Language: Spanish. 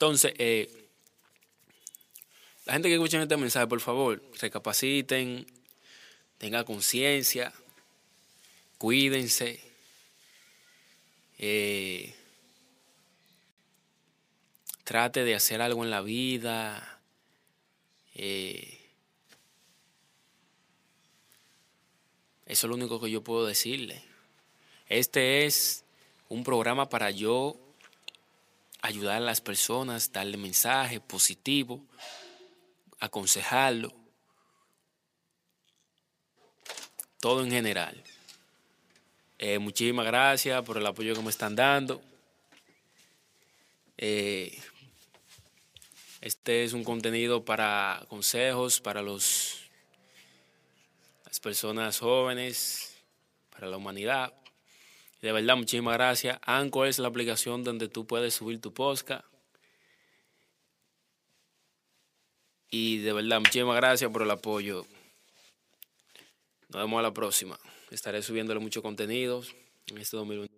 Entonces, eh, la gente que escucha este mensaje, por favor, recapaciten, tengan conciencia, cuídense. Eh, trate de hacer algo en la vida. Eh, eso es lo único que yo puedo decirle. Este es un programa para yo ayudar a las personas, darle mensaje positivo, aconsejarlo, todo en general. Eh, muchísimas gracias por el apoyo que me están dando. Eh, este es un contenido para consejos para los las personas jóvenes, para la humanidad. De verdad, muchísimas gracias. Anco es la aplicación donde tú puedes subir tu podcast. Y de verdad, muchísimas gracias por el apoyo. Nos vemos a la próxima. Estaré subiéndole muchos contenidos en este 2021.